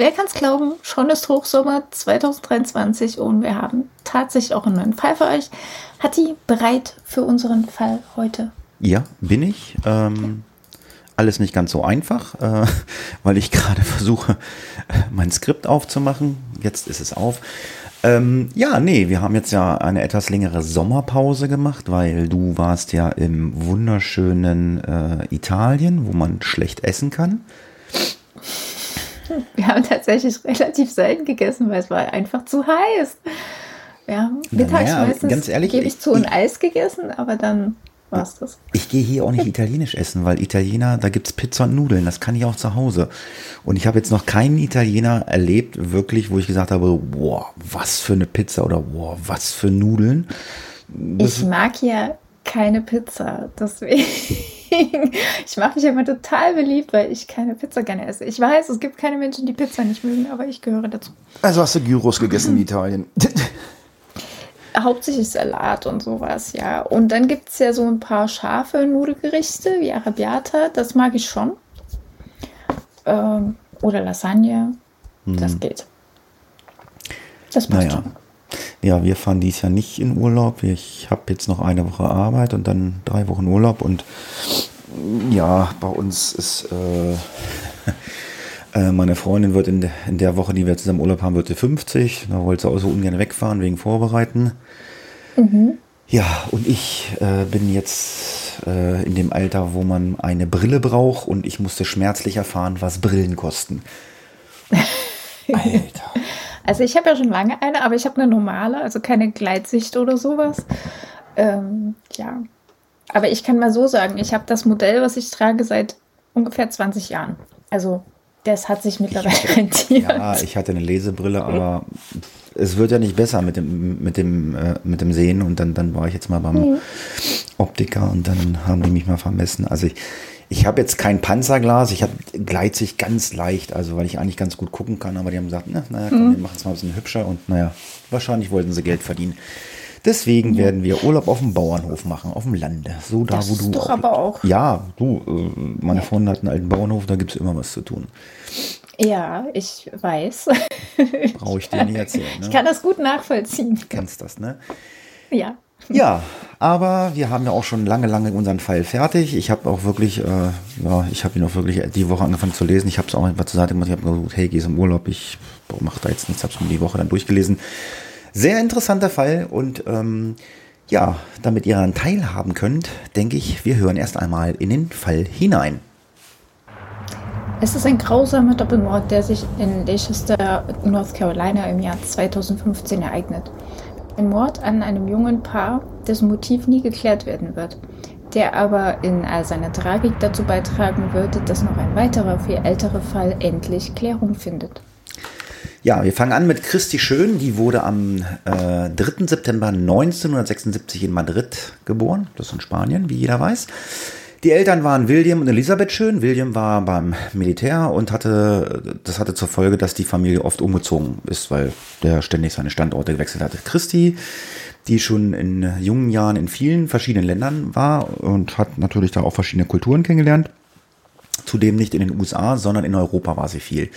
Wer kann es glauben, schon ist Hochsommer 2023 und wir haben tatsächlich auch einen neuen Fall für euch. Hatti, bereit für unseren Fall heute? Ja, bin ich. Ähm, alles nicht ganz so einfach, äh, weil ich gerade versuche, mein Skript aufzumachen. Jetzt ist es auf. Ähm, ja, nee, wir haben jetzt ja eine etwas längere Sommerpause gemacht, weil du warst ja im wunderschönen äh, Italien, wo man schlecht essen kann. Wir haben tatsächlich relativ selten gegessen, weil es war einfach zu heiß. Wir haben mittags Naja, meistens, ganz ehrlich, gebe ich zu, ein ich- Eis gegessen, aber dann war es das. Ich gehe hier auch nicht italienisch essen, weil Italiener, da gibt's Pizza und Nudeln, das kann ich auch zu Hause. Und ich habe jetzt noch keinen Italiener erlebt, wirklich, wo ich gesagt habe, boah, was für eine Pizza oder boah, was für Nudeln. Ich mag ja keine Pizza, deswegen. Ich mache mich immer total beliebt, weil ich keine Pizza gerne esse. Ich weiß, es gibt keine Menschen, die Pizza nicht mögen, aber ich gehöre dazu. Also hast du Gyros gegessen in Italien? Hauptsächlich Salat und sowas, ja. Und dann gibt es ja so ein paar scharfe Nudelgerichte wie Arrabbiata, das mag ich schon. Ähm, oder Lasagne, das geht. Das passt Naja. schon. Ja, wir fahren dies Jahr nicht in Urlaub. Ich habe jetzt noch eine Woche Arbeit und dann drei Wochen Urlaub. Und ja, bei uns ist äh, äh, meine Freundin wird in, de, in der Woche, die wir zusammen Urlaub haben, wird sie 50. Da wollte sie auch so ungern wegfahren wegen Vorbereiten. Ja, und ich äh, bin jetzt äh, in dem Alter, wo man eine Brille braucht und ich musste schmerzlich erfahren, was Brillen kosten. Alter. Also ich habe ja schon lange eine, aber ich habe eine normale, also keine Gleitsicht oder sowas. Ähm, ja. Aber ich kann mal so sagen, ich habe das Modell, was ich trage, seit ungefähr 20 Jahren. Also das hat sich mittlerweile rentiert. Ja, ich hatte eine Lesebrille, aber es wird ja nicht besser mit dem, mit dem, äh, mit dem Sehen. Und dann, dann war ich jetzt mal beim Optiker und dann haben die mich mal vermessen. Also ich, ich habe jetzt kein Panzerglas, ich habe Gleitsicht ganz leicht, also weil ich eigentlich ganz gut gucken kann, aber die haben gesagt, na, naja, komm, wir machen es mal ein bisschen hübscher und naja, wahrscheinlich wollten sie Geld verdienen. Deswegen werden wir Urlaub auf dem Bauernhof machen, auf dem Lande. So da, Das wo ist du doch aber auch- Ja, du, äh, meine Freundin hat einen alten Bauernhof, da gibt es immer was zu tun. Ja, ich weiß. Brauche ich dir nicht erzählen. Ne? Ich kann das gut nachvollziehen. kennst das, ne? Ja. Ja, aber wir haben ja auch schon lange, lange unseren Fall fertig. Ich habe auch wirklich, äh, ja, ich habe ihn auch wirklich die Woche angefangen zu lesen. Ich habe es auch einfach zur Seite gemacht. Ich habe gesagt, hey, gehst im Urlaub. Ich mache da jetzt nichts. Habe es mir die Woche dann durchgelesen. Sehr interessanter Fall und ähm, ja, damit ihr daran teilhaben könnt, denke ich, wir hören erst einmal in den Fall hinein. Es ist ein grausamer Doppelmord, der sich in Leicester, North Carolina im Jahr 2015 ereignet. Ein Mord an einem jungen Paar, dessen Motiv nie geklärt werden wird, der aber in all seiner Tragik dazu beitragen würde, dass noch ein weiterer, viel älterer Fall endlich Klärung findet. Ja, wir fangen an mit Christi Schön. Die wurde am äh, 3. September 1976 in Madrid geboren. Das ist in Spanien, wie jeder weiß. Die Eltern waren William und Elisabeth Schön. William war beim Militär und hatte, das hatte zur Folge, dass die Familie oft umgezogen ist, weil der ständig seine Standorte gewechselt hatte. Christi, die schon in jungen Jahren in vielen verschiedenen Ländern war und hat natürlich da auch verschiedene Kulturen kennengelernt. Zudem nicht in den USA, sondern in Europa war sie viel.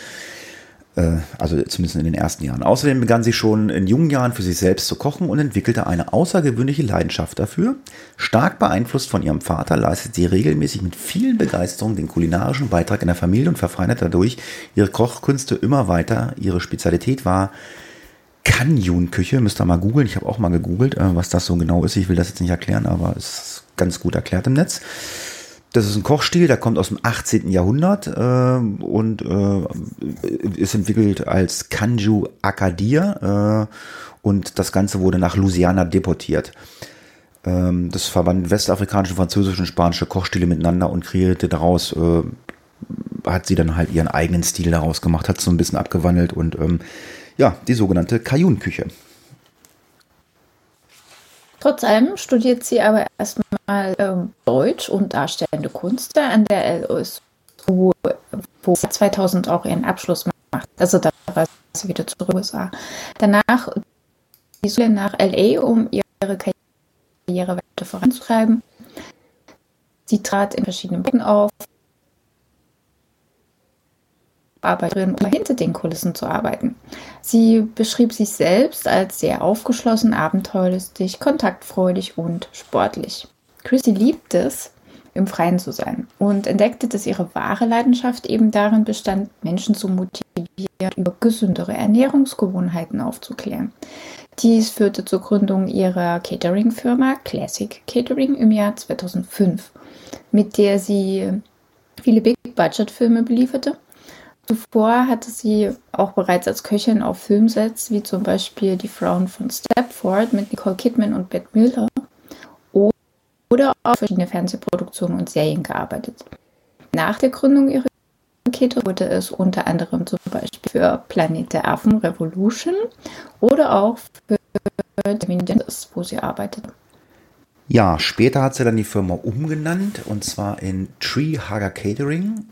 Äh, also zumindest in den ersten Jahren. Außerdem begann sie schon in jungen Jahren für sich selbst zu kochen und entwickelte eine außergewöhnliche Leidenschaft dafür. Stark beeinflusst von ihrem Vater leistet sie regelmäßig mit viel Begeisterung den kulinarischen Beitrag in der Familie und verfeinert dadurch ihre Kochkünste immer weiter. Ihre Spezialität war Kanjun-Küche. Müsst ihr mal googeln. Ich habe auch mal gegoogelt, äh, was das so genau ist. Ich will das jetzt nicht erklären, aber es ist ganz gut erklärt im Netz. Das ist ein Kochstil, der kommt aus dem 18. Jahrhundert äh, und äh, ist entwickelt als Kanju Akadir äh, und das Ganze wurde nach Louisiana deportiert. Ähm, das verband westafrikanische, französische und spanische Kochstile miteinander und kreierte daraus äh, hat sie dann halt ihren eigenen Stil daraus gemacht, hat so ein bisschen abgewandelt und ähm, ja, die sogenannte Kajun-Küche. Trotz allem studiert sie aber erstmal ähm, Deutsch und Darstellende Kunst an der LOS, wo, wo 2000 auch ihren Abschluss macht. Also da war sie wieder zurück USA. Danach die Schule nach LA, um ihre Karriere weiter voranzutreiben. Sie trat in verschiedenen Becken auf, Arbeiterin, um hinter den Kulissen zu arbeiten. Sie beschrieb sich selbst als sehr aufgeschlossen, abenteuerlustig, kontaktfreudig und sportlich. Chrissy liebt es, im Freien zu sein und entdeckte, dass ihre wahre Leidenschaft eben darin bestand, Menschen zu motivieren, über gesündere Ernährungsgewohnheiten aufzuklären. Dies führte zur Gründung ihrer Catering-Firma Classic Catering im Jahr 2005, mit der sie viele Big-Budget-Filme belieferte Zuvor hatte sie auch bereits als Köchin auf Filmsets, wie zum Beispiel Die Frauen von Stepford mit Nicole Kidman und Bette Miller oder auf verschiedene Fernsehproduktionen und Serien gearbeitet. Nach der Gründung ihrer Kette wurde es unter anderem zum Beispiel für Planet der Affen Revolution oder auch für Dominions, wo sie arbeitet. Ja, später hat sie dann die Firma umgenannt und zwar in Tree Hugger Catering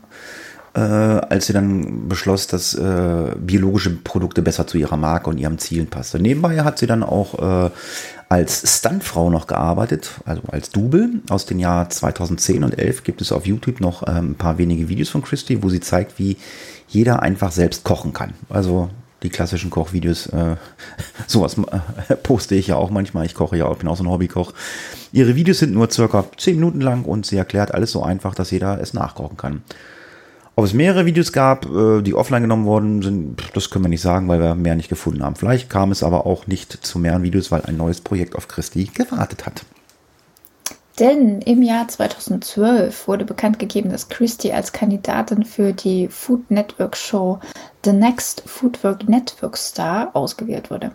äh, als sie dann beschloss, dass äh, biologische Produkte besser zu ihrer Marke und ihrem Zielen passte. Nebenbei hat sie dann auch äh, als Stuntfrau noch gearbeitet, also als Double. Aus den Jahren 2010 und 11 gibt es auf YouTube noch äh, ein paar wenige Videos von Christy, wo sie zeigt, wie jeder einfach selbst kochen kann. Also die klassischen Kochvideos, äh, sowas äh, poste ich ja auch manchmal. Ich koche ja auch, bin auch so ein Hobbykoch. Ihre Videos sind nur circa 10 Minuten lang und sie erklärt alles so einfach, dass jeder es nachkochen kann. Ob es mehrere Videos gab, äh, die offline genommen worden sind, das können wir nicht sagen, weil wir mehr nicht gefunden haben. Vielleicht kam es aber auch nicht zu mehreren Videos, weil ein neues Projekt auf Christi gewartet hat. Denn im Jahr 2012 wurde bekannt gegeben, dass Christie als Kandidatin für die Food Network Show The Next Foodwork Network Star ausgewählt wurde.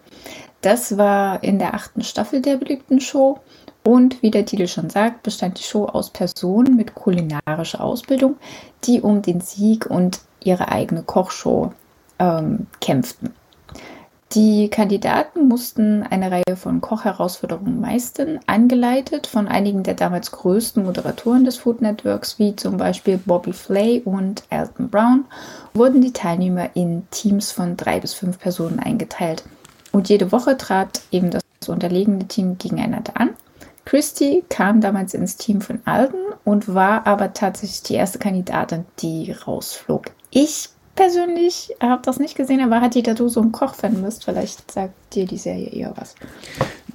Das war in der achten Staffel der beliebten Show und wie der Titel schon sagt, bestand die Show aus Personen mit kulinarischer Ausbildung, die um den Sieg und ihre eigene Kochshow ähm, kämpften. Die Kandidaten mussten eine Reihe von Kochherausforderungen meistern, angeleitet von einigen der damals größten Moderatoren des Food Networks, wie zum Beispiel Bobby Flay und Alton Brown, wurden die Teilnehmer in Teams von drei bis fünf Personen eingeteilt. Und jede Woche trat eben das unterlegene Team gegeneinander an Christie kam damals ins Team von Alden und war aber tatsächlich die erste Kandidatin, die rausflog. Ich persönlich habe das nicht gesehen, aber hat die Tattoo so ein Kochfan bist, vielleicht sagt dir die Serie eher was.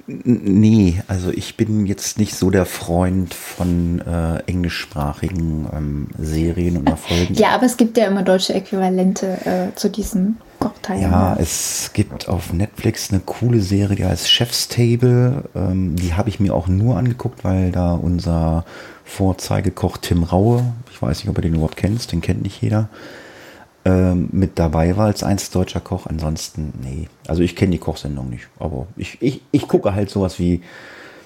Nee, also ich bin jetzt nicht so der Freund von äh, englischsprachigen ähm, Serien und Erfolgen. Ja, aber es gibt ja immer deutsche Äquivalente äh, zu diesen Kochteilen. Ja, es gibt auf Netflix eine coole Serie, die heißt Chef's Table. Ähm, die habe ich mir auch nur angeguckt, weil da unser Vorzeigekoch Tim Raue, ich weiß nicht, ob du den überhaupt kennst, den kennt nicht jeder, ähm, mit dabei war als einst deutscher Koch. Ansonsten, nee. Also ich kenne die Kochsendung nicht. Aber ich, ich, ich gucke halt sowas wie,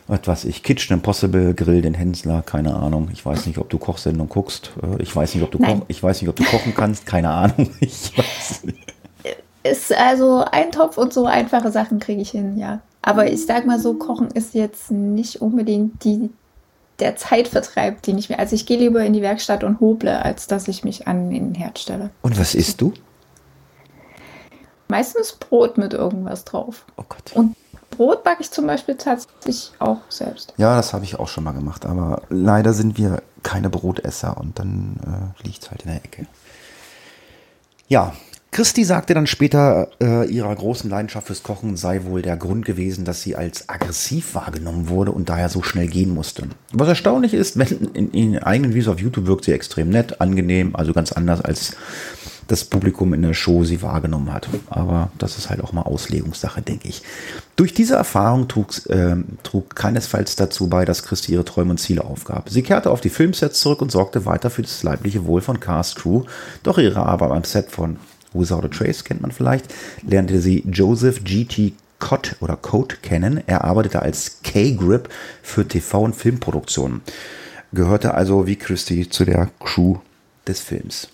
was ich, Kitchen Impossible, Grill den Hensler, keine Ahnung. Ich weiß nicht, ob du Kochsendung guckst. Äh, ich weiß nicht, ob du, koch, ich weiß nicht, ob du kochen kannst, keine Ahnung. Ich weiß nicht. Ist also ein Topf und so einfache Sachen kriege ich hin, ja. Aber ich sag mal so, Kochen ist jetzt nicht unbedingt die der Zeitvertreib, den ich mir. Also ich gehe lieber in die Werkstatt und hoble, als dass ich mich an den Herd stelle. Und was isst du? Meistens Brot mit irgendwas drauf. Oh Gott. Und Brot backe ich zum Beispiel tatsächlich auch selbst. Ja, das habe ich auch schon mal gemacht, aber leider sind wir keine Brotesser und dann äh, liegt es halt in der Ecke. Ja, Christi sagte dann später, äh, ihrer großen Leidenschaft fürs Kochen sei wohl der Grund gewesen, dass sie als aggressiv wahrgenommen wurde und daher so schnell gehen musste. Was erstaunlich ist, wenn in, ihren eigenen Videos auf YouTube wirkt sie extrem nett, angenehm, also ganz anders als das Publikum in der Show sie wahrgenommen hat. Aber das ist halt auch mal Auslegungssache, denke ich. Durch diese Erfahrung trug, äh, trug keinesfalls dazu bei, dass Christi ihre Träume und Ziele aufgab. Sie kehrte auf die Filmsets zurück und sorgte weiter für das leibliche Wohl von Cast Crew, doch ihre Arbeit am Set von Without a Trace kennt man vielleicht, lernte sie Joseph G.T. Cott oder Code kennen. Er arbeitete als K-Grip für TV- und Filmproduktionen. Gehörte also wie Christie zu der Crew des Films.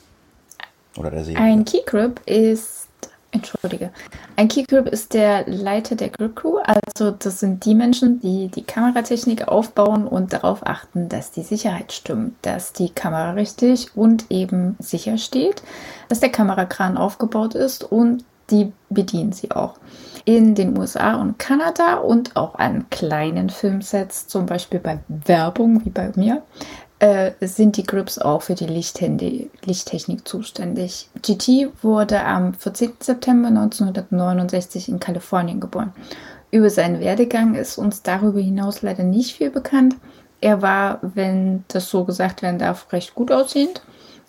oder der Serie? Ein Key Grip ist, entschuldige, ein Key Grip ist der Leiter der Grip Crew. Also das sind die Menschen, die die Kameratechnik aufbauen und darauf achten, dass die Sicherheit stimmt, dass die Kamera richtig und eben sicher steht, dass der Kamerakran aufgebaut ist und die bedienen sie auch. In den USA und Kanada und auch an kleinen Filmsets, zum Beispiel bei Werbung wie bei mir, äh, sind die Grips auch für die Lichttechnik zuständig. GT wurde am 14. September 1969 in Kalifornien geboren. Über seinen Werdegang ist uns darüber hinaus leider nicht viel bekannt. Er war, wenn das so gesagt werden darf, recht gut aussehend.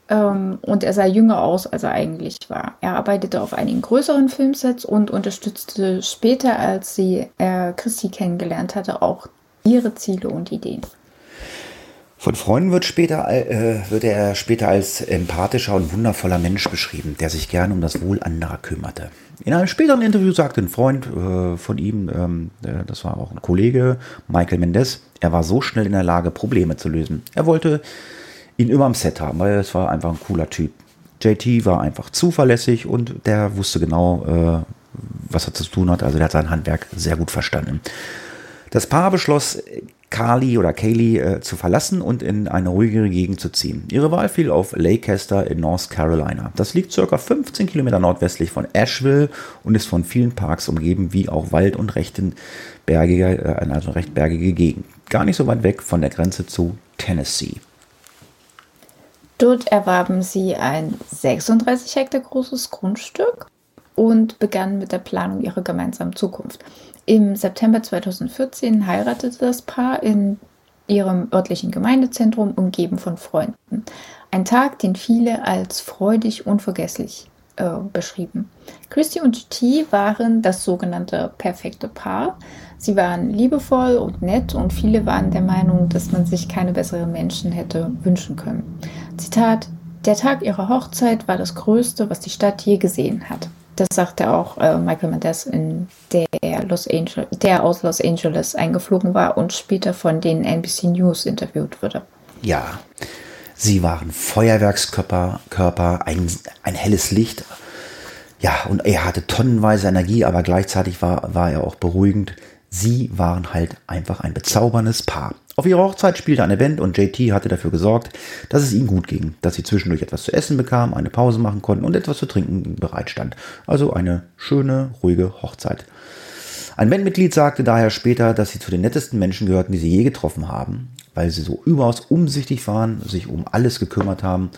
Ähm, und er sah jünger aus, als er eigentlich war. Er arbeitete auf einigen größeren Filmsets und unterstützte später, als sie äh, Christi kennengelernt hatte, auch ihre Ziele und Ideen. Von Freunden wird, später, äh, wird er später als empathischer und wundervoller Mensch beschrieben, der sich gerne um das Wohl anderer kümmerte. In einem späteren Interview sagte ein Freund äh, von ihm, ähm, äh, das war auch ein Kollege, Michael Mendes, er war so schnell in der Lage, Probleme zu lösen. Er wollte ihn immer am Set haben, weil es war einfach ein cooler Typ. JT war einfach zuverlässig und der wusste genau, äh, was er zu tun hat. Also der hat sein Handwerk sehr gut verstanden. Das Paar beschloss, Carly oder Kaylee äh, zu verlassen und in eine ruhigere Gegend zu ziehen. Ihre Wahl fiel auf Leicester in North Carolina. Das liegt ca. 15 Kilometer nordwestlich von Asheville und ist von vielen Parks umgeben, wie auch Wald und rechten bergige, äh, also recht bergige Gegend. Gar nicht so weit weg von der Grenze zu Tennessee. Dort erwarben sie ein 36 Hektar großes Grundstück und begannen mit der Planung ihrer gemeinsamen Zukunft. Im September 2014 heiratete das Paar in ihrem örtlichen Gemeindezentrum, umgeben von Freunden. Ein Tag, den viele als freudig unvergesslich äh, beschrieben. Christy und T waren das sogenannte perfekte Paar. Sie waren liebevoll und nett und viele waren der Meinung, dass man sich keine besseren Menschen hätte wünschen können. Zitat, der Tag ihrer Hochzeit war das Größte, was die Stadt je gesehen hat. Das sagte auch äh, Michael Mendes, in der, Los Angeles, der aus Los Angeles eingeflogen war und später von den NBC News interviewt wurde. Ja, sie waren Feuerwerkskörper, Körper, ein, ein helles Licht. Ja, und er hatte tonnenweise Energie, aber gleichzeitig war, war er auch beruhigend. Sie waren halt einfach ein bezauberndes Paar. Auf ihrer Hochzeit spielte eine Band und JT hatte dafür gesorgt, dass es ihnen gut ging, dass sie zwischendurch etwas zu essen bekamen, eine Pause machen konnten und etwas zu trinken bereitstand. Also eine schöne, ruhige Hochzeit. Ein Bandmitglied sagte daher später, dass sie zu den nettesten Menschen gehörten, die sie je getroffen haben, weil sie so überaus umsichtig waren, sich um alles gekümmert haben,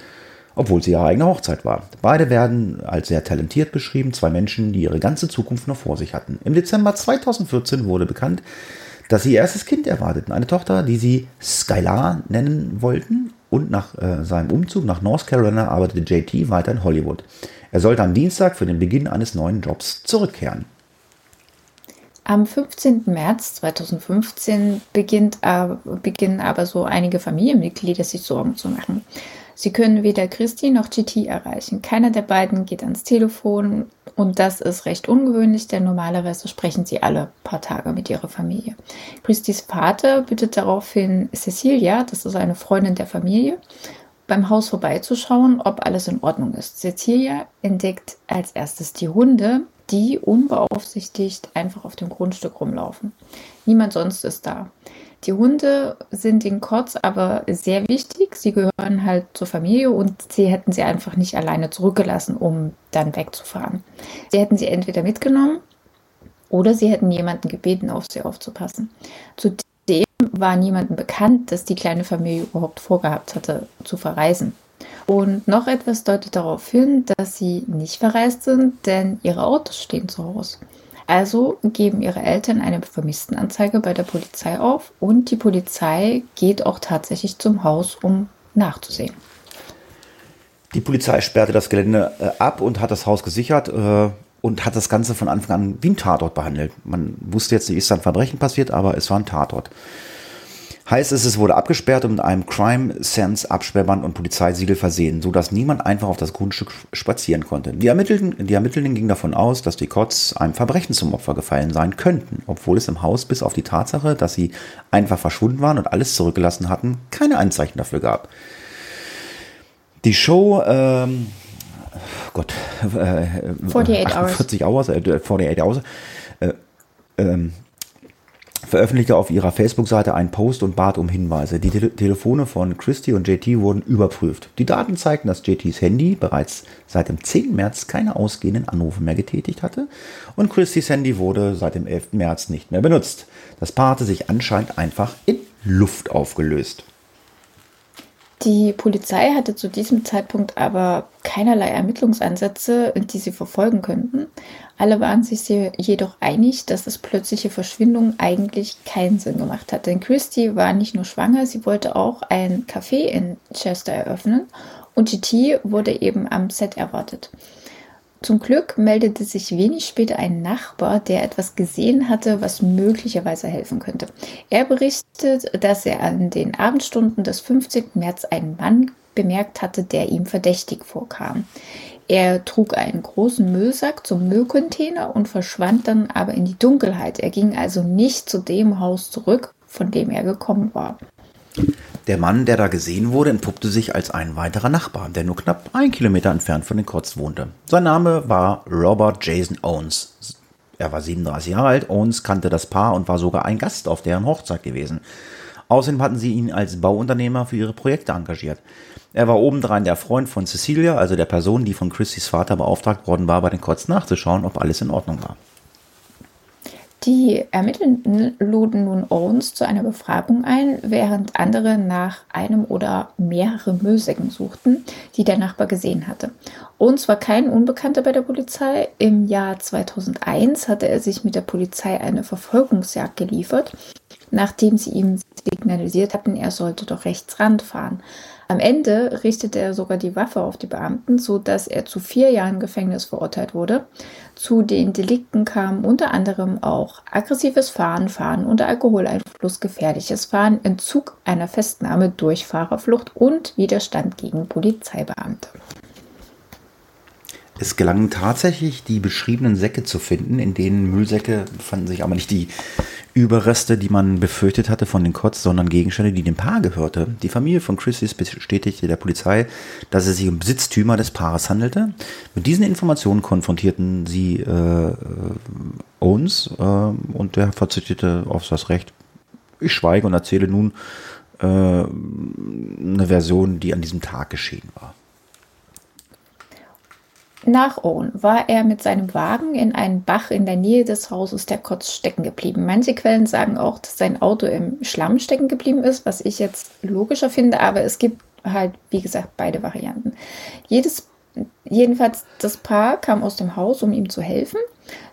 obwohl sie ihre eigene Hochzeit war. Beide werden als sehr talentiert beschrieben, zwei Menschen, die ihre ganze Zukunft noch vor sich hatten. Im Dezember 2014 wurde bekannt, dass sie ihr erstes Kind erwarteten. Eine Tochter, die sie Skylar nennen wollten. Und nach äh, seinem Umzug nach North Carolina arbeitete JT weiter in Hollywood. Er sollte am Dienstag für den Beginn eines neuen Jobs zurückkehren. Am 15. März 2015 beginnt, äh, beginnen aber so einige Familienmitglieder sich Sorgen zu machen. Sie können weder Christi noch GT erreichen. Keiner der beiden geht ans Telefon und das ist recht ungewöhnlich, denn normalerweise sprechen sie alle paar Tage mit ihrer Familie. Christis Vater bittet daraufhin Cecilia, das ist eine Freundin der Familie, beim Haus vorbeizuschauen, ob alles in Ordnung ist. Cecilia entdeckt als erstes die Hunde, die unbeaufsichtigt einfach auf dem Grundstück rumlaufen. Niemand sonst ist da. Die Hunde sind in Kotz aber sehr wichtig. Sie gehören halt zur Familie und sie hätten sie einfach nicht alleine zurückgelassen, um dann wegzufahren. Sie hätten sie entweder mitgenommen oder sie hätten jemanden gebeten, auf sie aufzupassen. Zudem war niemandem bekannt, dass die kleine Familie überhaupt vorgehabt hatte, zu verreisen. Und noch etwas deutet darauf hin, dass sie nicht verreist sind, denn ihre Autos stehen zu Hause. Also geben ihre Eltern eine Vermisstenanzeige bei der Polizei auf und die Polizei geht auch tatsächlich zum Haus, um nachzusehen. Die Polizei sperrte das Gelände äh, ab und hat das Haus gesichert äh, und hat das Ganze von Anfang an wie ein Tatort behandelt. Man wusste jetzt nicht, ist da ein Verbrechen passiert, aber es war ein Tatort. Heißt es, es wurde abgesperrt und mit einem Crime Sense Absperrband und Polizeisiegel versehen, sodass niemand einfach auf das Grundstück spazieren konnte. Die Ermittelnden, die Ermittelnden gingen davon aus, dass die Kotz einem Verbrechen zum Opfer gefallen sein könnten, obwohl es im Haus bis auf die Tatsache, dass sie einfach verschwunden waren und alles zurückgelassen hatten, keine Anzeichen dafür gab. Die Show ähm, Gott, äh, 48 48 Hours, äh, 48 Hours, äh, ähm, veröffentlichte auf ihrer Facebook-Seite einen Post und bat um Hinweise. Die Tele Telefone von Christy und JT wurden überprüft. Die Daten zeigten, dass JTs Handy bereits seit dem 10. März keine ausgehenden Anrufe mehr getätigt hatte und Christys Handy wurde seit dem 11. März nicht mehr benutzt. Das Paar hatte sich anscheinend einfach in Luft aufgelöst. Die Polizei hatte zu diesem Zeitpunkt aber keinerlei Ermittlungsansätze, die sie verfolgen könnten. Alle waren sich jedoch einig, dass das plötzliche Verschwinden eigentlich keinen Sinn gemacht hat. Denn Christy war nicht nur schwanger, sie wollte auch ein Café in Chester eröffnen und GT wurde eben am Set erwartet. Zum Glück meldete sich wenig später ein Nachbar, der etwas gesehen hatte, was möglicherweise helfen könnte. Er berichtet, dass er an den Abendstunden des 15. März einen Mann bemerkt hatte, der ihm verdächtig vorkam. Er trug einen großen Müllsack zum Müllcontainer und verschwand dann aber in die Dunkelheit. Er ging also nicht zu dem Haus zurück, von dem er gekommen war. Der Mann, der da gesehen wurde, entpuppte sich als ein weiterer Nachbar, der nur knapp ein Kilometer entfernt von den Kotz wohnte. Sein Name war Robert Jason Owens. Er war 37 Jahre alt, Owens kannte das Paar und war sogar ein Gast auf deren Hochzeit gewesen. Außerdem hatten sie ihn als Bauunternehmer für ihre Projekte engagiert. Er war obendrein der Freund von Cecilia, also der Person, die von Christys Vater beauftragt worden war, bei den Kotz nachzuschauen, ob alles in Ordnung war. Die Ermittlenden luden nun Owens zu einer Befragung ein, während andere nach einem oder mehrere Müllsäcken suchten, die der Nachbar gesehen hatte. Owens war kein Unbekannter bei der Polizei. Im Jahr 2001 hatte er sich mit der Polizei eine Verfolgungsjagd geliefert, nachdem sie ihm signalisiert hatten, er sollte doch rechts ranfahren. Am Ende richtete er sogar die Waffe auf die Beamten, so dass er zu vier Jahren Gefängnis verurteilt wurde. Zu den Delikten kamen unter anderem auch aggressives Fahren, Fahren unter Alkoholeinfluss, gefährliches Fahren, Entzug einer Festnahme durch Fahrerflucht und Widerstand gegen Polizeibeamte. Es gelang tatsächlich, die beschriebenen Säcke zu finden. In denen Müllsäcke fanden sich aber nicht die Überreste, die man befürchtet hatte von den Kotz, sondern Gegenstände, die dem Paar gehörte. Die Familie von Christys bestätigte der Polizei, dass es sich um Besitztümer des Paares handelte. Mit diesen Informationen konfrontierten sie äh, Owens äh, und der verzichtete auf das Recht. Ich schweige und erzähle nun äh, eine Version, die an diesem Tag geschehen war. Nach Owen war er mit seinem Wagen in einen Bach in der Nähe des Hauses der Kotz stecken geblieben. Manche Quellen sagen auch, dass sein Auto im Schlamm stecken geblieben ist, was ich jetzt logischer finde, aber es gibt halt, wie gesagt, beide Varianten. Jedes, jedenfalls, das Paar kam aus dem Haus, um ihm zu helfen.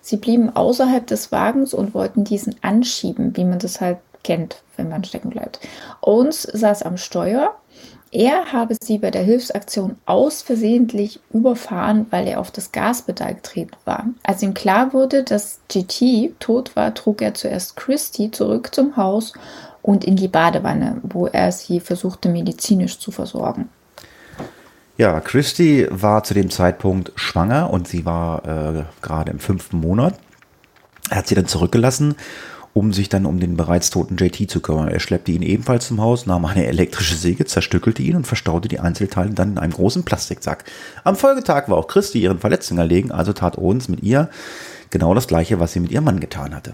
Sie blieben außerhalb des Wagens und wollten diesen anschieben, wie man das halt kennt, wenn man stecken bleibt. Owens saß am Steuer er habe sie bei der Hilfsaktion ausversehentlich überfahren, weil er auf das Gaspedal getreten war. Als ihm klar wurde, dass GT tot war, trug er zuerst Christy zurück zum Haus und in die Badewanne, wo er sie versuchte medizinisch zu versorgen. Ja, Christy war zu dem Zeitpunkt schwanger und sie war äh, gerade im fünften Monat. Er hat sie dann zurückgelassen um sich dann um den bereits toten JT zu kümmern. Er schleppte ihn ebenfalls zum Haus, nahm eine elektrische Säge, zerstückelte ihn und verstaute die Einzelteile dann in einem großen Plastiksack. Am Folgetag war auch Christi ihren Verletzungen erlegen, also tat Owens mit ihr genau das gleiche, was sie mit ihrem Mann getan hatte.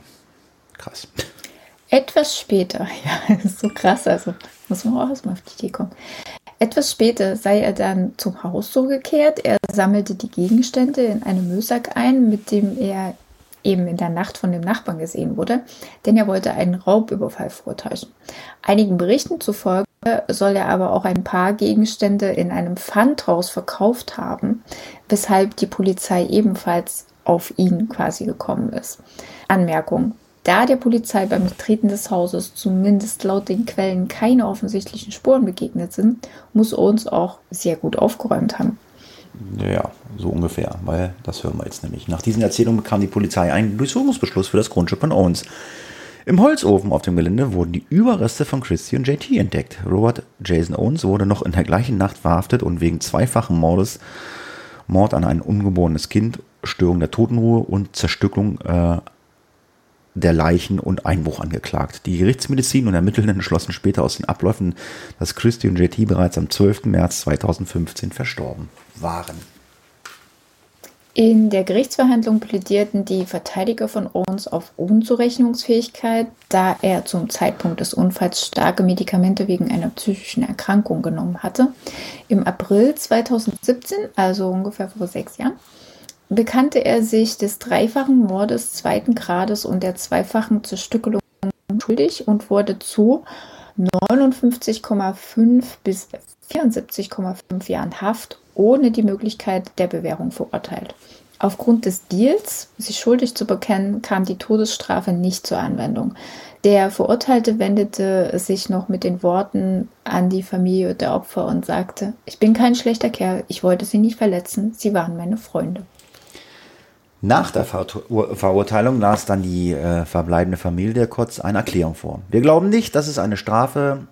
Krass. Etwas später, ja, ist so krass, also muss man auch erstmal auf die Idee kommen. Etwas später sei er dann zum Haus zurückgekehrt. Er sammelte die Gegenstände in einem Müllsack ein, mit dem er eben in der Nacht von dem Nachbarn gesehen wurde, denn er wollte einen Raubüberfall vortäuschen. Einigen Berichten zufolge soll er aber auch ein paar Gegenstände in einem Pfandhaus verkauft haben, weshalb die Polizei ebenfalls auf ihn quasi gekommen ist. Anmerkung. Da der Polizei beim Betreten des Hauses zumindest laut den Quellen keine offensichtlichen Spuren begegnet sind, muss uns auch sehr gut aufgeräumt haben. Ja, so ungefähr, weil das hören wir jetzt nämlich. Nach diesen Erzählungen bekam die Polizei einen Durchsuchungsbeschluss für das Grundstück von Owens. Im Holzofen auf dem Gelände wurden die Überreste von Christy und JT entdeckt. Robert Jason Owens wurde noch in der gleichen Nacht verhaftet und wegen zweifachen Mordes, Mord an ein ungeborenes Kind, Störung der Totenruhe und Zerstückung äh, der Leichen und Einbruch angeklagt. Die Gerichtsmedizin und Ermittelnden schlossen später aus den Abläufen, dass Christy und JT bereits am 12. März 2015 verstorben waren. In der Gerichtsverhandlung plädierten die Verteidiger von Owens auf Unzurechnungsfähigkeit, da er zum Zeitpunkt des Unfalls starke Medikamente wegen einer psychischen Erkrankung genommen hatte. Im April 2017, also ungefähr vor sechs Jahren, bekannte er sich des dreifachen Mordes zweiten Grades und der zweifachen Zerstückelung schuldig und wurde zu 59,5 bis 74,5 Jahren Haft ohne die Möglichkeit der Bewährung verurteilt. Aufgrund des Deals, sich schuldig zu bekennen, kam die Todesstrafe nicht zur Anwendung. Der Verurteilte wendete sich noch mit den Worten an die Familie der Opfer und sagte, ich bin kein schlechter Kerl, ich wollte sie nicht verletzen, sie waren meine Freunde. Nach der Verurteilung las dann die äh, verbleibende Familie kurz eine Erklärung vor. Wir glauben nicht, dass es eine Strafe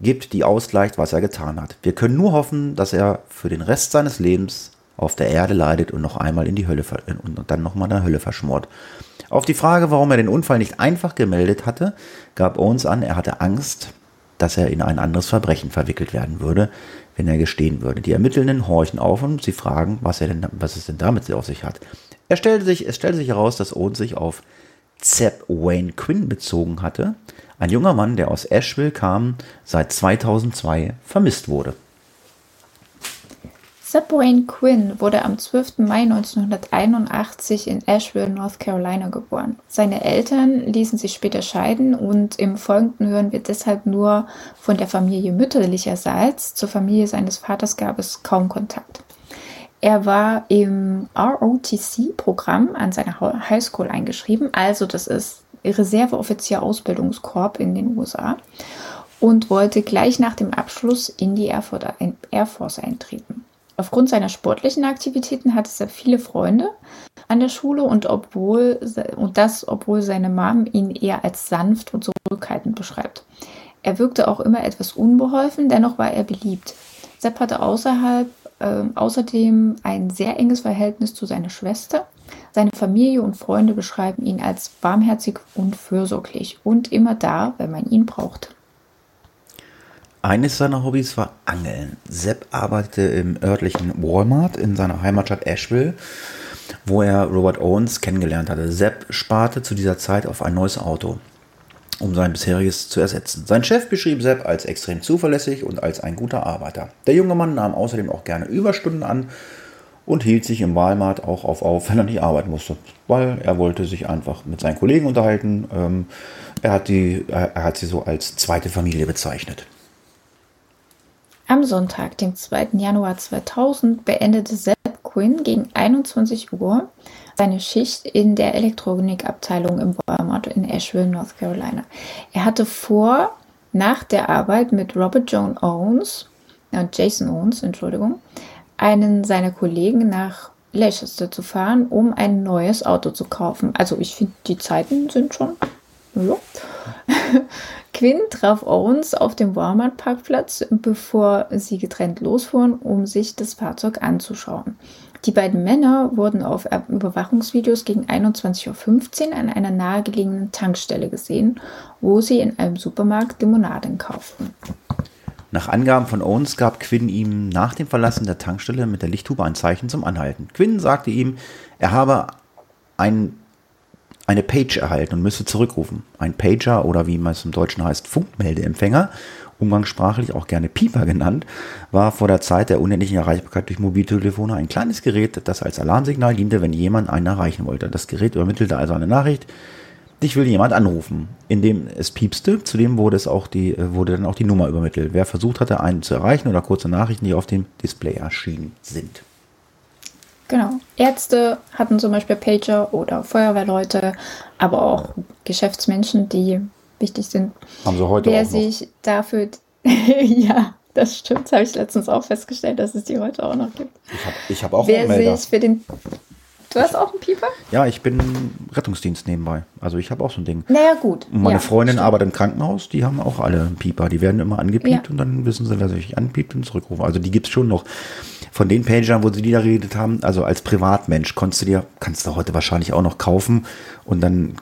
gibt, die ausgleicht, was er getan hat. Wir können nur hoffen, dass er für den Rest seines Lebens auf der Erde leidet und noch einmal in die Hölle und dann nochmal in der Hölle verschmort. Auf die Frage, warum er den Unfall nicht einfach gemeldet hatte, gab Owens an, er hatte Angst, dass er in ein anderes Verbrechen verwickelt werden würde, wenn er gestehen würde. Die Ermittelnden horchen auf und sie fragen, was, er denn, was es denn damit auf sich hat. Er stellte sich, es stellte sich heraus, dass Owens sich auf Zeb Wayne Quinn bezogen hatte, ein junger Mann, der aus Asheville kam, seit 2002 vermisst wurde. Zeb Wayne Quinn wurde am 12. Mai 1981 in Asheville, North Carolina geboren. Seine Eltern ließen sich später scheiden und im Folgenden hören wir deshalb nur von der Familie mütterlicherseits. Zur Familie seines Vaters gab es kaum Kontakt. Er war im ROTC-Programm an seiner Highschool eingeschrieben, also das ist Reserveoffizier Ausbildungskorb in den USA und wollte gleich nach dem Abschluss in die Air Force eintreten. Aufgrund seiner sportlichen Aktivitäten hatte er viele Freunde an der Schule und obwohl und das obwohl seine Mom ihn eher als sanft und zurückhaltend beschreibt. Er wirkte auch immer etwas unbeholfen, dennoch war er beliebt. Sepp hatte außerhalb äh, außerdem ein sehr enges Verhältnis zu seiner Schwester. Seine Familie und Freunde beschreiben ihn als barmherzig und fürsorglich und immer da, wenn man ihn brauchte. Eines seiner Hobbys war Angeln. Sepp arbeitete im örtlichen Walmart in seiner Heimatstadt Asheville, wo er Robert Owens kennengelernt hatte. Sepp sparte zu dieser Zeit auf ein neues Auto um sein bisheriges zu ersetzen. Sein Chef beschrieb Sepp als extrem zuverlässig und als ein guter Arbeiter. Der junge Mann nahm außerdem auch gerne Überstunden an und hielt sich im Walmart auch auf auf, wenn er nicht arbeiten musste, weil er wollte sich einfach mit seinen Kollegen unterhalten. Ähm, er, hat die, er hat sie so als zweite Familie bezeichnet. Am Sonntag, dem 2. Januar 2000, beendete Sepp Quinn gegen 21 Uhr seine Schicht in der Elektronikabteilung im Walmart in Asheville, North Carolina. Er hatte vor, nach der Arbeit mit Robert John Owens, äh, Jason Owens, Entschuldigung, einen seiner Kollegen nach Leicester zu fahren, um ein neues Auto zu kaufen. Also ich finde, die Zeiten sind schon. Ja. Quinn traf Owens auf dem Walmart-Parkplatz, bevor sie getrennt losfuhren, um sich das Fahrzeug anzuschauen. Die beiden Männer wurden auf Überwachungsvideos gegen 21.15 Uhr an einer nahegelegenen Tankstelle gesehen, wo sie in einem Supermarkt Limonaden kauften. Nach Angaben von Owens gab Quinn ihm nach dem Verlassen der Tankstelle mit der Lichthube ein Zeichen zum Anhalten. Quinn sagte ihm, er habe ein, eine Page erhalten und müsse zurückrufen. Ein Pager oder wie man es im Deutschen heißt, Funkmeldeempfänger umgangssprachlich auch gerne Pieper genannt, war vor der Zeit der unendlichen Erreichbarkeit durch Mobiltelefone ein kleines Gerät, das als Alarmsignal diente, wenn jemand einen erreichen wollte. Das Gerät übermittelte also eine Nachricht, dich will jemand anrufen. Indem es piepste, zudem wurde es auch die, wurde dann auch die Nummer übermittelt. Wer versucht hatte, einen zu erreichen oder kurze Nachrichten, die auf dem Display erschienen sind. Genau. Ärzte hatten zum Beispiel Pager oder Feuerwehrleute, aber auch Geschäftsmenschen, die wichtig sind. Haben sie heute Wer auch noch. sich dafür, ja, das stimmt, habe ich letztens auch festgestellt, dass es die heute auch noch gibt. Ich habe hab auch Wer einen Melder. sich für den, du hast auch einen Pieper? Ja, ich bin Rettungsdienst nebenbei. Also ich habe auch so ein Ding. Naja, gut. Und meine ja, Freundin stimmt. arbeitet im Krankenhaus, die haben auch alle einen Pieper. Die werden immer angepiept Ja. und dann wissen sie, wer sich anpiept und zurückrufen. Also die gibt es schon noch. Von den Pagern, wo sie die da geredet haben, also als Privatmensch, konntest du dir, kannst du heute wahrscheinlich auch noch kaufen und dann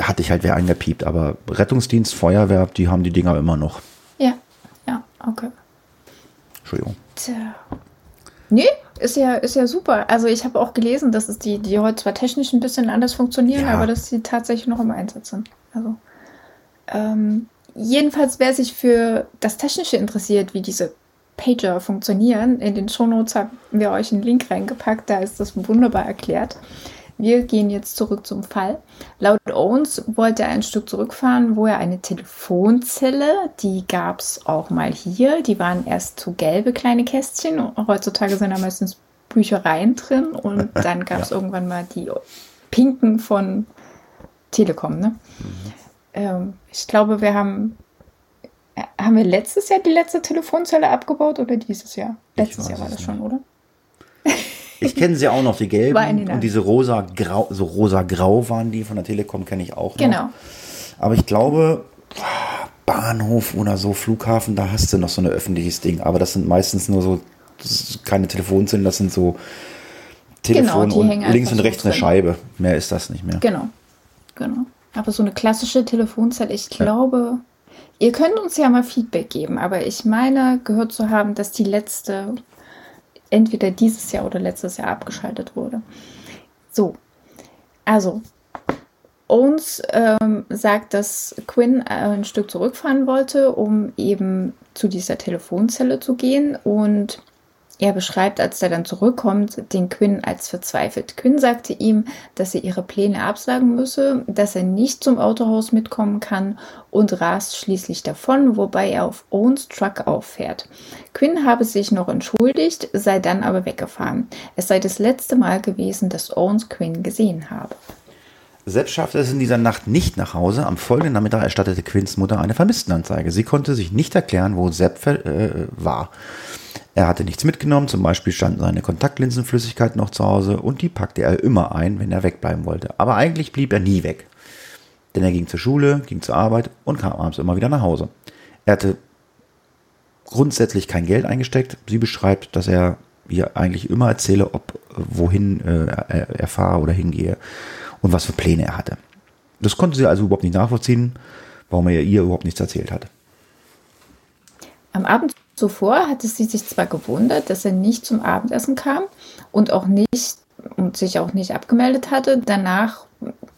hatte ich halt wer angepiept. Aber Rettungsdienst, Feuerwehr, die haben die Dinger immer noch. Ja, ja, okay. Entschuldigung. Tja. Nee, ist ja, ist ja super. Also ich habe auch gelesen, dass es die, die heute zwar technisch ein bisschen anders funktionieren, Ja. aber dass sie tatsächlich noch im Einsatz sind. Also ähm, jedenfalls, wer sich für das Technische interessiert, wie diese Pager funktionieren, in den Shownotes haben wir euch einen Link reingepackt, da ist das wunderbar erklärt. Wir gehen jetzt zurück zum Fall. Laut Owens wollte er ein Stück zurückfahren, wo er eine Telefonzelle, die gab es auch mal hier, die waren erst so gelbe kleine Kästchen. Heutzutage sind da meistens Büchereien drin und dann gab es irgendwann mal die pinken von Telekom. Ne? Ähm, ich glaube, wir haben, haben wir letztes Jahr die letzte Telefonzelle abgebaut oder dieses Jahr? Letztes Jahr war das schon, nicht. oder? Ich kenne sie auch noch, die gelben. Und diese rosa-grau, so rosa-grau waren die von der Telekom, kenne ich auch noch. Genau. Aber ich glaube, Bahnhof oder so, Flughafen, da hast du noch so ein öffentliches Ding. Aber das sind meistens nur so, keine Telefonzellen, das sind so Telefon Genau, und links und rechts so eine. Scheibe. Mehr ist das nicht mehr. Genau. Genau. Aber so eine klassische Telefonzelle, ich glaube, ihr könnt uns ja mal Feedback geben, aber ich meine, gehört zu haben, dass die letzte entweder dieses Jahr oder letztes Jahr abgeschaltet wurde. So. Also, Owens ähm, sagt, dass Quinn äh, ein Stück zurückfahren wollte, um eben zu dieser Telefonzelle zu gehen. Und er beschreibt, als er dann zurückkommt, den Quinn als verzweifelt. Quinn sagte ihm, dass er ihre Pläne absagen müsse, dass er nicht zum Autohaus mitkommen kann und rast schließlich davon, wobei er auf Owens Truck auffährt. Quinn habe sich noch entschuldigt, sei dann aber weggefahren. Es sei das letzte Mal gewesen, dass Owens Quinn gesehen habe. Sepp schaffte es in dieser Nacht nicht nach Hause. Am folgenden Nachmittag erstattete Quinns Mutter eine Vermisstenanzeige. Sie konnte sich nicht erklären, wo Sepp äh, war. Er hatte nichts mitgenommen, zum Beispiel standen seine Kontaktlinsenflüssigkeit noch zu Hause und die packte er immer ein, wenn er wegbleiben wollte. Aber eigentlich blieb er nie weg. Denn er ging zur Schule, ging zur Arbeit und kam abends immer wieder nach Hause. Er hatte grundsätzlich kein Geld eingesteckt. Sie beschreibt, dass er ihr eigentlich immer erzähle, ob wohin äh, er, er fahre oder hingehe und was für Pläne er hatte. Das konnte sie also überhaupt nicht nachvollziehen, warum er ihr überhaupt nichts erzählt hat. Am Abend zuvor hatte sie sich zwar gewundert, dass er nicht zum Abendessen kam und auch nicht und sich auch nicht abgemeldet hatte. Danach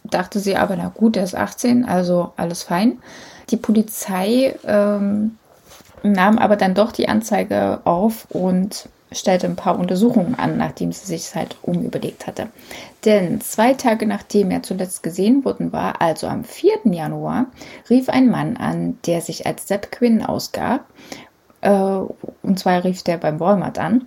dachte sie aber, na gut, er ist 18, also alles fein. Die Polizei ähm, nahm aber dann doch die Anzeige auf und stellte ein paar Untersuchungen an, nachdem sie sich halt umüberlegt hatte. Denn zwei Tage nachdem er zuletzt gesehen worden war, also am 4. Januar, rief ein Mann an, der sich als Sepp Quinn ausgab. Äh, und zwar rief der beim Walmart an,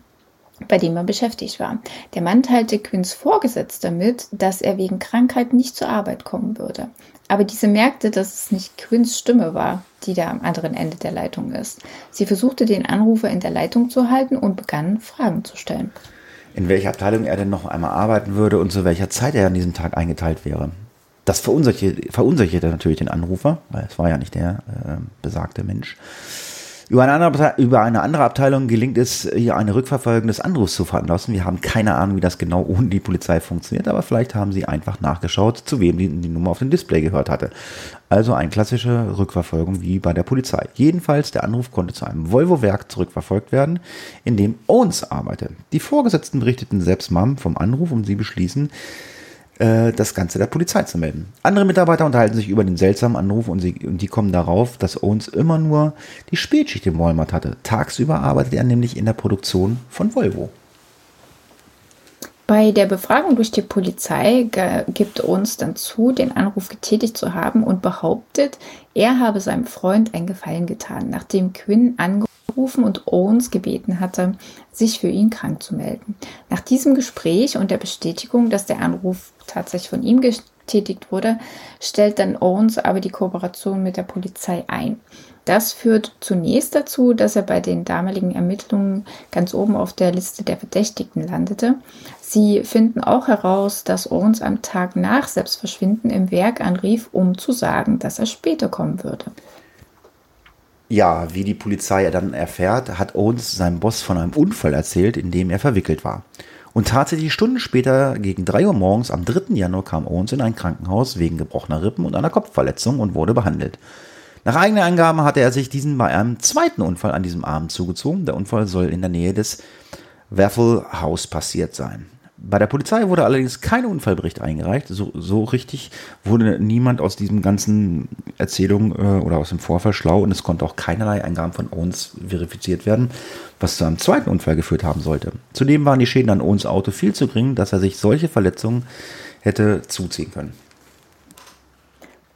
bei dem er beschäftigt war. Der Mann teilte Quinns Vorgesetzter mit, dass er wegen Krankheit nicht zur Arbeit kommen würde. Aber diese merkte, dass es nicht Quinns Stimme war, die da am anderen Ende der Leitung ist. Sie versuchte den Anrufer in der Leitung zu halten und begann Fragen zu stellen. In welcher Abteilung er denn noch einmal arbeiten würde und zu welcher Zeit er an diesem Tag eingeteilt wäre. Das verunsicherte, verunsicherte natürlich den Anrufer, weil es war ja nicht der äh, besagte Mensch. Über eine, andere, über eine andere Abteilung gelingt es, hier eine Rückverfolgung des Anrufs zu veranlassen. Wir haben keine Ahnung, wie das genau ohne die Polizei funktioniert, aber vielleicht haben sie einfach nachgeschaut, zu wem die, die Nummer auf dem Display gehört hatte. Also eine klassische Rückverfolgung wie bei der Polizei. Jedenfalls, der Anruf konnte zu einem Volvo-Werk zurückverfolgt werden, in dem Owens arbeitete. Die Vorgesetzten berichteten selbst Mom vom Anruf und sie beschließen, äh, das Ganze der Polizei zu melden. Andere Mitarbeiter unterhalten sich über den seltsamen Anruf und, sie, und die kommen darauf, dass Owens immer nur die Spätschicht im Walmart hatte. Tagsüber arbeitet er nämlich in der Produktion von Volvo. Bei der Befragung durch die Polizei gibt uns dann zu, den Anruf getätigt zu haben und behauptet, er habe seinem Freund einen Gefallen getan, nachdem Quinn angerufen und Owens gebeten hatte, sich für ihn krank zu melden. Nach diesem Gespräch und der Bestätigung, dass der Anruf tatsächlich von ihm getätigt wurde, stellt dann Owens aber die Kooperation mit der Polizei ein. Das führt zunächst dazu, dass er bei den damaligen Ermittlungen ganz oben auf der Liste der Verdächtigten landete. Sie finden auch heraus, dass Owens am Tag nach Selbstverschwinden im Werk anrief, um zu sagen, dass er später kommen würde. Ja, wie die Polizei dann erfährt, hat Owens seinem Boss von einem Unfall erzählt, in dem er verwickelt war. Und tatsächlich Stunden später, gegen 3 Uhr morgens, am 3. Januar, kam Owens in ein Krankenhaus wegen gebrochener Rippen und einer Kopfverletzung und wurde behandelt. Nach eigenen Angaben hatte er sich diesen bei einem zweiten Unfall an diesem Abend zugezogen. Der Unfall soll in der Nähe des Waffle House passiert sein. Bei der Polizei wurde allerdings kein Unfallbericht eingereicht. So, so richtig wurde niemand aus diesem ganzen Erzählung äh, oder aus dem Vorfall schlau und es konnte auch keinerlei Eingaben von Owens verifiziert werden, was zu einem zweiten Unfall geführt haben sollte. Zudem waren die Schäden an Owens Auto viel zu gering, dass er sich solche Verletzungen hätte zuziehen können.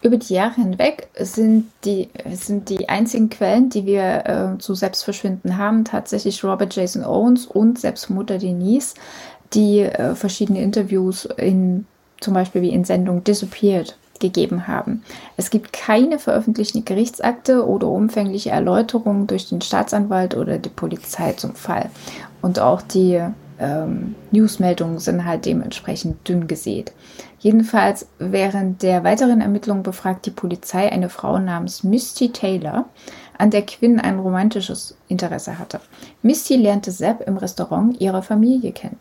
Über die Jahre hinweg sind die, sind die einzigen Quellen, die wir äh, zu Selbstverschwinden haben, tatsächlich Robert Jason Owens und selbst Mutter Denise, die äh, verschiedene Interviews in zum Beispiel wie in Sendung Disappeared gegeben haben. Es gibt keine veröffentlichten Gerichtsakte oder umfängliche Erläuterungen durch den Staatsanwalt oder die Polizei zum Fall. Und auch die ähm, Newsmeldungen sind halt dementsprechend dünn gesät. Jedenfalls während der weiteren Ermittlungen befragt die Polizei eine Frau namens Misty Taylor, an der Quinn ein romantisches Interesse hatte. Misty lernte Sepp im Restaurant ihrer Familie kennen.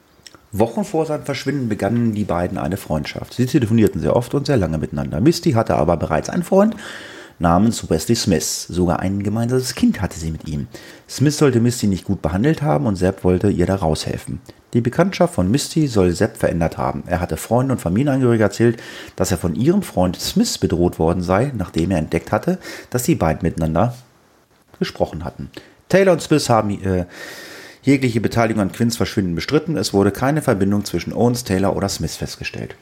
Wochen vor seinem Verschwinden begannen die beiden eine Freundschaft. Sie telefonierten sehr oft und sehr lange miteinander. Misty hatte aber bereits einen Freund namens Wesley Smith. Sogar ein gemeinsames Kind hatte sie mit ihm. Smith sollte Misty nicht gut behandelt haben und Sepp wollte ihr da raushelfen. Die Bekanntschaft von Misty soll Sepp verändert haben. Er hatte Freunde und Familienangehörige erzählt, dass er von ihrem Freund Smith bedroht worden sei, nachdem er entdeckt hatte, dass die beiden miteinander gesprochen hatten. Taylor und Smith haben äh, jegliche Beteiligung an Quinns Verschwinden bestritten. Es wurde keine Verbindung zwischen Owens, Taylor oder Smith festgestellt.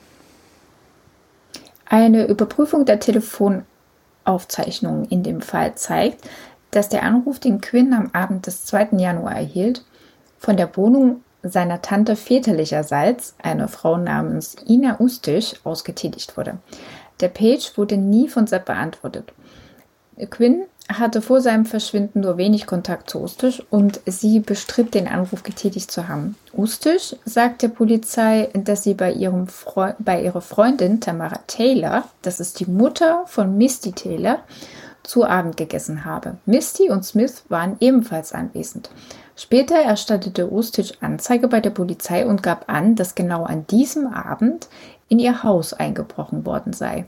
Eine Überprüfung der Telefonaufzeichnungen in dem Fall zeigt, dass der Anruf, den Quinn am Abend des 2. Januar erhielt, von der Wohnung seiner Tante väterlicherseits, eine Frau namens Ina Ustich, ausgetätigt wurde. Der Page wurde nie von Sepp beantwortet. Quinn hatte vor seinem Verschwinden nur wenig Kontakt zu Ustisch und sie bestritt, den Anruf getätigt zu haben. Ustisch sagt der Polizei, dass sie bei, ihrem Freu bei ihrer Freundin Tamara Taylor, das ist die Mutter von Misty Taylor, zu Abend gegessen habe. Misty und Smith waren ebenfalls anwesend. Später erstattete Ustich Anzeige bei der Polizei und gab an, dass genau an diesem Abend in ihr Haus eingebrochen worden sei.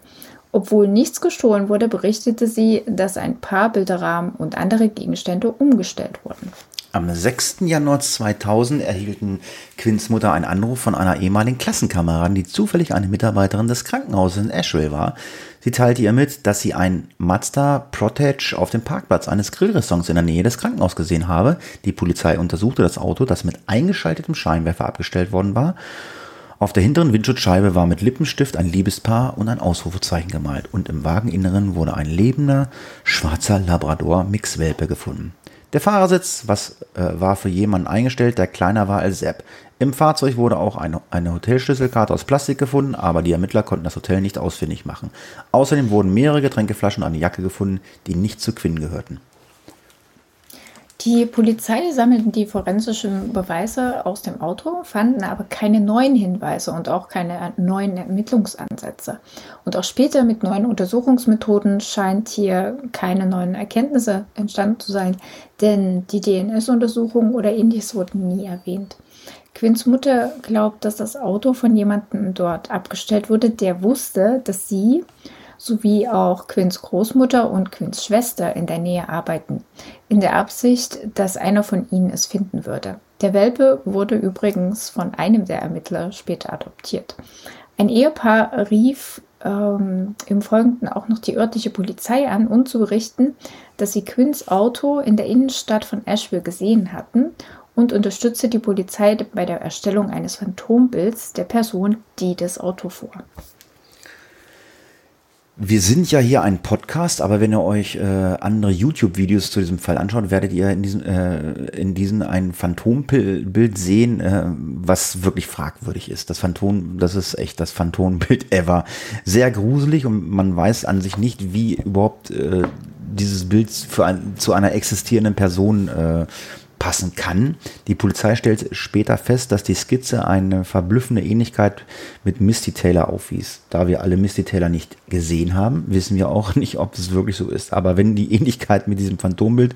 Obwohl nichts gestohlen wurde, berichtete sie, dass ein paar Bilderrahmen und andere Gegenstände umgestellt wurden. Am 6. Januar 2000 erhielten Quinns Mutter einen Anruf von einer ehemaligen Klassenkameradin, die zufällig eine Mitarbeiterin des Krankenhauses in Asheville war. Sie teilte ihr mit, dass sie ein Mazda Protege auf dem Parkplatz eines Grillrestaurants in der Nähe des Krankenhauses gesehen habe. Die Polizei untersuchte das Auto, das mit eingeschaltetem Scheinwerfer abgestellt worden war auf der hinteren Windschutzscheibe war mit Lippenstift ein Liebespaar und ein Ausrufezeichen gemalt und im Wageninneren wurde ein lebender, schwarzer Labrador-Mixwelpe gefunden. Der Fahrersitz was, äh, war für jemanden eingestellt, der kleiner war als Sepp. Im Fahrzeug wurde auch eine, eine Hotelschlüsselkarte aus Plastik gefunden, aber die Ermittler konnten das Hotel nicht ausfindig machen. Außerdem wurden mehrere Getränkeflaschen und eine Jacke gefunden, die nicht zu Quinn gehörten. Die Polizei sammelten die forensischen Beweise aus dem Auto, fanden aber keine neuen Hinweise und auch keine neuen Ermittlungsansätze. Und auch später mit neuen Untersuchungsmethoden scheint hier keine neuen Erkenntnisse entstanden zu sein, denn die DNS-Untersuchung oder ähnliches wurden nie erwähnt. Quinns Mutter glaubt, dass das Auto von jemandem dort abgestellt wurde, der wusste, dass sie sowie auch Quinns Großmutter und Quinns Schwester in der Nähe arbeiten, in der Absicht, dass einer von ihnen es finden würde. Der Welpe wurde übrigens von einem der Ermittler später adoptiert. Ein Ehepaar rief ähm, im Folgenden auch noch die örtliche Polizei an, um zu berichten, dass sie Quinns Auto in der Innenstadt von Asheville gesehen hatten und unterstützte die Polizei bei der Erstellung eines Phantombilds der Person, die das Auto fuhr. Wir sind ja hier ein Podcast, aber wenn ihr euch äh, andere YouTube-Videos zu diesem Fall anschaut, werdet ihr in diesem, äh, in diesem ein Phantombild sehen, äh, was wirklich fragwürdig ist. Das Phantom, das ist echt das Phantombild ever. Sehr gruselig und man weiß an sich nicht, wie überhaupt äh, dieses Bild für ein, zu einer existierenden Person äh, passen kann. Die Polizei stellt später fest, dass die Skizze eine verblüffende Ähnlichkeit mit Misty Taylor aufwies. Da wir alle Misty Taylor nicht gesehen haben, wissen wir auch nicht, ob es wirklich so ist. Aber wenn die Ähnlichkeit mit diesem Phantombild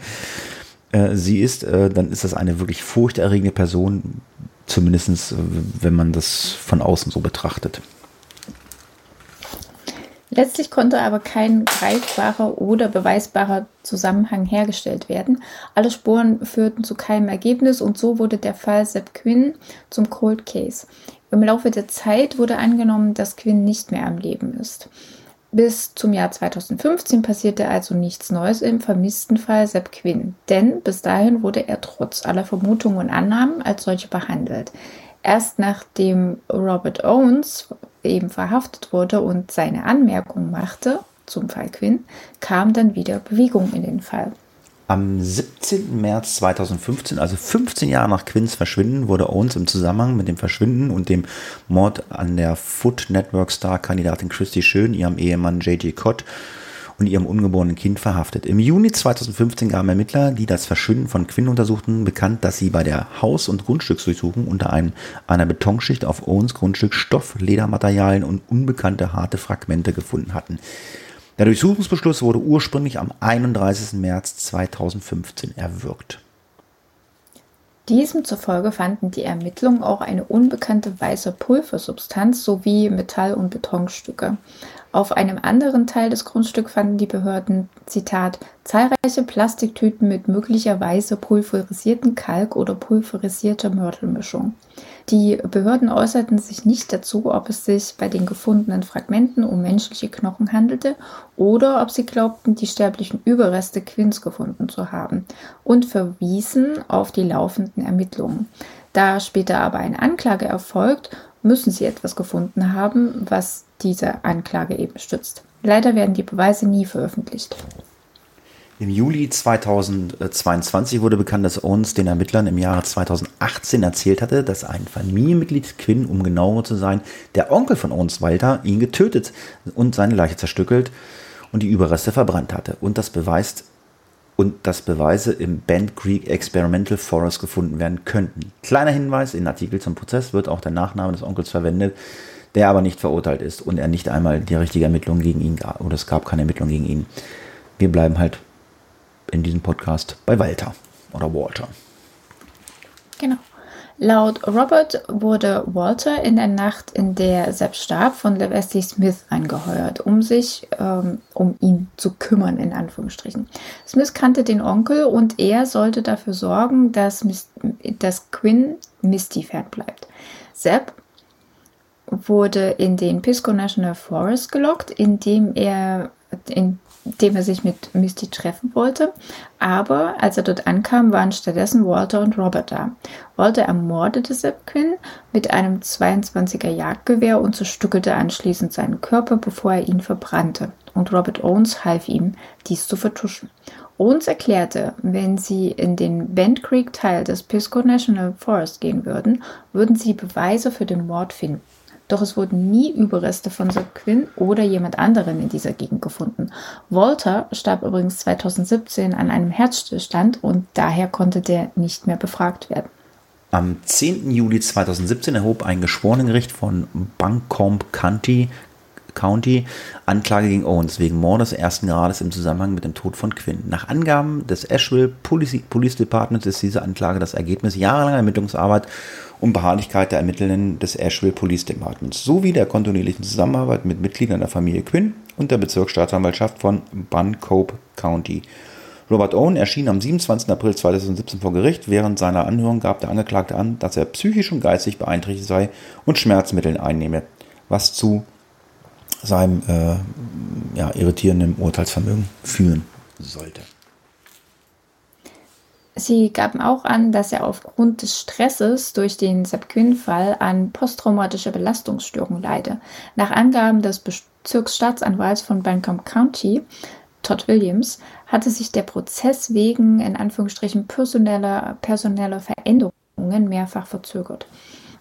äh, sie ist, äh, dann ist das eine wirklich furchterregende Person, zumindest wenn man das von außen so betrachtet. Letztlich konnte aber kein greifbarer oder beweisbarer Zusammenhang hergestellt werden. Alle Spuren führten zu keinem Ergebnis und so wurde der Fall Sepp Quinn zum Cold Case. Im Laufe der Zeit wurde angenommen, dass Quinn nicht mehr am Leben ist. Bis zum Jahr 2015 passierte also nichts Neues im vermissten Fall Sepp Quinn, denn bis dahin wurde er trotz aller Vermutungen und Annahmen als solche behandelt. Erst nachdem Robert Owens eben verhaftet wurde und seine Anmerkung machte zum Fall Quinn, kam dann wieder Bewegung in den Fall. Am 17. März 2015, also 15 Jahre nach Quinns Verschwinden, wurde Owens im Zusammenhang mit dem Verschwinden und dem Mord an der Foot Network Star-Kandidatin Christy Schön, ihrem Ehemann J.J. Cott und ihrem ungeborenen Kind verhaftet. Im Juni 2015 gaben Ermittler, die das Verschwinden von Quinn untersuchten, bekannt, dass sie bei der Haus- und Grundstücksdurchsuchung unter einem, einer Betonschicht auf Owens Grundstück Stoff, Ledermaterialien und unbekannte harte Fragmente gefunden hatten. Der Durchsuchungsbeschluss wurde ursprünglich am 31. März 2015 erwirkt. Diesem zufolge fanden die Ermittlungen auch eine unbekannte weiße Pulversubstanz sowie Metall- und Betonstücke. Auf einem anderen Teil des Grundstücks fanden die Behörden, Zitat, zahlreiche Plastiktüten mit möglicherweise pulverisierten Kalk oder pulverisierter Mörtelmischung. Die Behörden äußerten sich nicht dazu, ob es sich bei den gefundenen Fragmenten um menschliche Knochen handelte oder ob sie glaubten, die sterblichen Überreste Quinns gefunden zu haben und verwiesen auf die laufenden Ermittlungen. Da später aber eine Anklage erfolgt, müssen sie etwas gefunden haben, was diese Anklage eben stützt. Leider werden die Beweise nie veröffentlicht. Im Juli 2022 wurde bekannt, dass Owens den Ermittlern im Jahre 2018 erzählt hatte, dass ein Familienmitglied Quinn, um genauer zu sein, der Onkel von Owens Walter, ihn getötet und seine Leiche zerstückelt und die Überreste verbrannt hatte. Und das beweist und dass Beweise im Band Creek Experimental Forest gefunden werden könnten. Kleiner Hinweis, in Artikel zum Prozess wird auch der Nachname des Onkels verwendet, der aber nicht verurteilt ist und er nicht einmal die richtige Ermittlung gegen ihn gab, oder es gab keine Ermittlung gegen ihn. Wir bleiben halt in diesem Podcast bei Walter oder Walter. Genau. Laut Robert wurde Walter in der Nacht, in der Sepp starb, von Levesty Smith angeheuert, um sich ähm, um ihn zu kümmern, in Anführungsstrichen. Smith kannte den Onkel und er sollte dafür sorgen, dass, dass Quinn Misty fernbleibt. Sepp wurde in den Pisco National Forest gelockt, indem er in dem er sich mit Misty treffen wollte. Aber als er dort ankam, waren stattdessen Walter und Robert da. Walter ermordete Sepp Quinn mit einem 22er Jagdgewehr und zerstückelte anschließend seinen Körper, bevor er ihn verbrannte. Und Robert Owens half ihm, dies zu vertuschen. Owens erklärte, wenn sie in den Bend Creek Teil des Pisco National Forest gehen würden, würden sie Beweise für den Mord finden. Doch es wurden nie Überreste von Sir Quinn oder jemand anderen in dieser Gegend gefunden. Walter starb übrigens 2017 an einem Herzstillstand und daher konnte der nicht mehr befragt werden. Am 10. Juli 2017 erhob ein Geschworenengericht von Buncombe County, County Anklage gegen Owens wegen Mordes ersten Grades im Zusammenhang mit dem Tod von Quinn. Nach Angaben des Asheville Police, Police Departments ist diese Anklage das Ergebnis jahrelanger Ermittlungsarbeit und Beharrlichkeit der Ermittlerinnen des Asheville Police Departments sowie der kontinuierlichen Zusammenarbeit mit Mitgliedern der Familie Quinn und der Bezirksstaatsanwaltschaft von Buncombe County. Robert Owen erschien am 27. April 2017 vor Gericht. Während seiner Anhörung gab der Angeklagte an, dass er psychisch und geistig beeinträchtigt sei und Schmerzmittel einnehme, was zu seinem äh, ja, irritierenden Urteilsvermögen führen sollte. Sie gaben auch an, dass er aufgrund des Stresses durch den Sepp-Quinn-Fall an posttraumatischer Belastungsstörung leide. Nach Angaben des Bezirksstaatsanwalts von Buncombe County, Todd Williams, hatte sich der Prozess wegen in Anführungsstrichen personeller, personeller Veränderungen mehrfach verzögert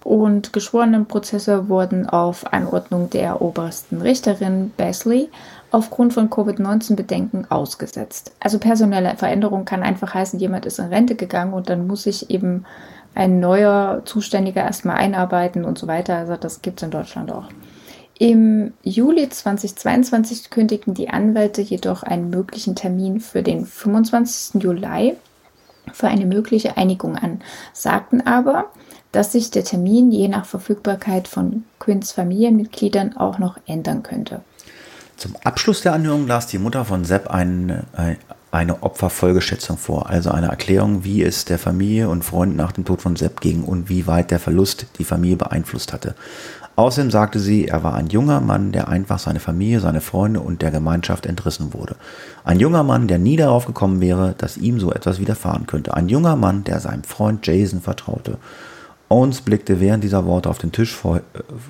und geschworenen Prozesse wurden auf Anordnung der obersten Richterin Basley aufgrund von Covid-19-Bedenken ausgesetzt. Also personelle Veränderung kann einfach heißen, jemand ist in Rente gegangen und dann muss sich eben ein neuer Zuständiger erstmal einarbeiten und so weiter. Also das gibt es in Deutschland auch. Im Juli 2022 kündigten die Anwälte jedoch einen möglichen Termin für den 25. Juli für eine mögliche Einigung an, sagten aber, dass sich der Termin je nach Verfügbarkeit von Quinns Familienmitgliedern auch noch ändern könnte. Zum Abschluss der Anhörung las die Mutter von Sepp ein, eine Opferfolgeschätzung vor, also eine Erklärung, wie es der Familie und Freunden nach dem Tod von Sepp ging und wie weit der Verlust die Familie beeinflusst hatte. Außerdem sagte sie, er war ein junger Mann, der einfach seine Familie, seine Freunde und der Gemeinschaft entrissen wurde. Ein junger Mann, der nie darauf gekommen wäre, dass ihm so etwas widerfahren könnte. Ein junger Mann, der seinem Freund Jason vertraute. Owens blickte während dieser Worte auf den Tisch vor, äh,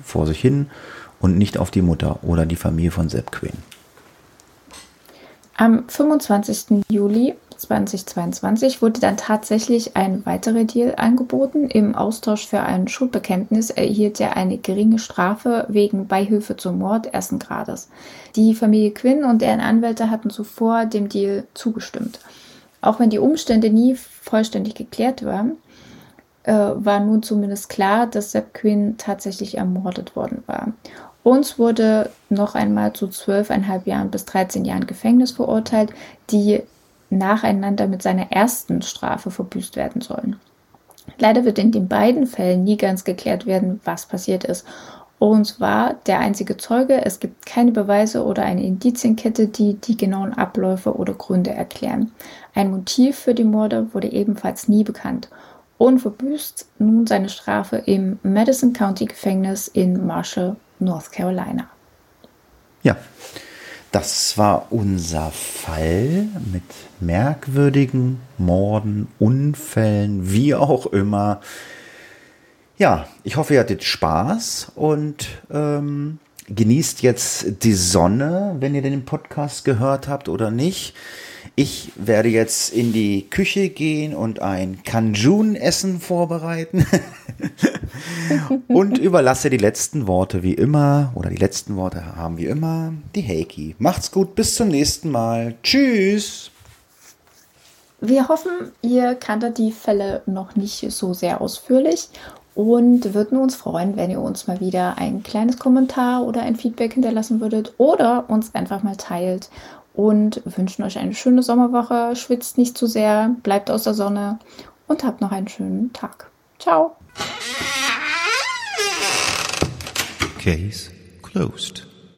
vor sich hin und nicht auf die Mutter oder die Familie von Sepp Quinn. Am 25. Juli 2022 wurde dann tatsächlich ein weiterer Deal angeboten. Im Austausch für ein Schuldbekenntnis erhielt er eine geringe Strafe wegen Beihilfe zum Mord ersten Grades. Die Familie Quinn und deren Anwälte hatten zuvor dem Deal zugestimmt. Auch wenn die Umstände nie vollständig geklärt waren, äh, war nun zumindest klar, dass Sepp Quinn tatsächlich ermordet worden war. Uns wurde noch einmal zu zwölfeinhalb Jahren bis 13 Jahren Gefängnis verurteilt, die nacheinander mit seiner ersten Strafe verbüßt werden sollen. Leider wird in den beiden Fällen nie ganz geklärt werden, was passiert ist. Owens war der einzige Zeuge. Es gibt keine Beweise oder eine Indizienkette, die die genauen Abläufe oder Gründe erklären. Ein Motiv für die Morde wurde ebenfalls nie bekannt. Owen verbüßt nun seine Strafe im Madison County Gefängnis in Marshall, North Carolina. Ja, das war unser Fall mit merkwürdigen Morden, Unfällen, wie auch immer. Ja, ich hoffe, ihr hattet Spaß und ähm, genießt jetzt die Sonne, wenn ihr den Podcast gehört habt oder nicht. Ich werde jetzt in die Küche gehen und ein Kanjun-Essen vorbereiten und überlasse die letzten Worte wie immer oder die letzten Worte haben wie immer die Heiki. Macht's gut, bis zum nächsten Mal. Tschüss. Wir hoffen, ihr kanntet die Fälle noch nicht so sehr ausführlich und würden uns freuen, wenn ihr uns mal wieder ein kleines Kommentar oder ein Feedback hinterlassen würdet oder uns einfach mal teilt und wünschen euch eine schöne Sommerwoche. Schwitzt nicht zu sehr, bleibt aus der Sonne und habt noch einen schönen Tag. Ciao. Case closed.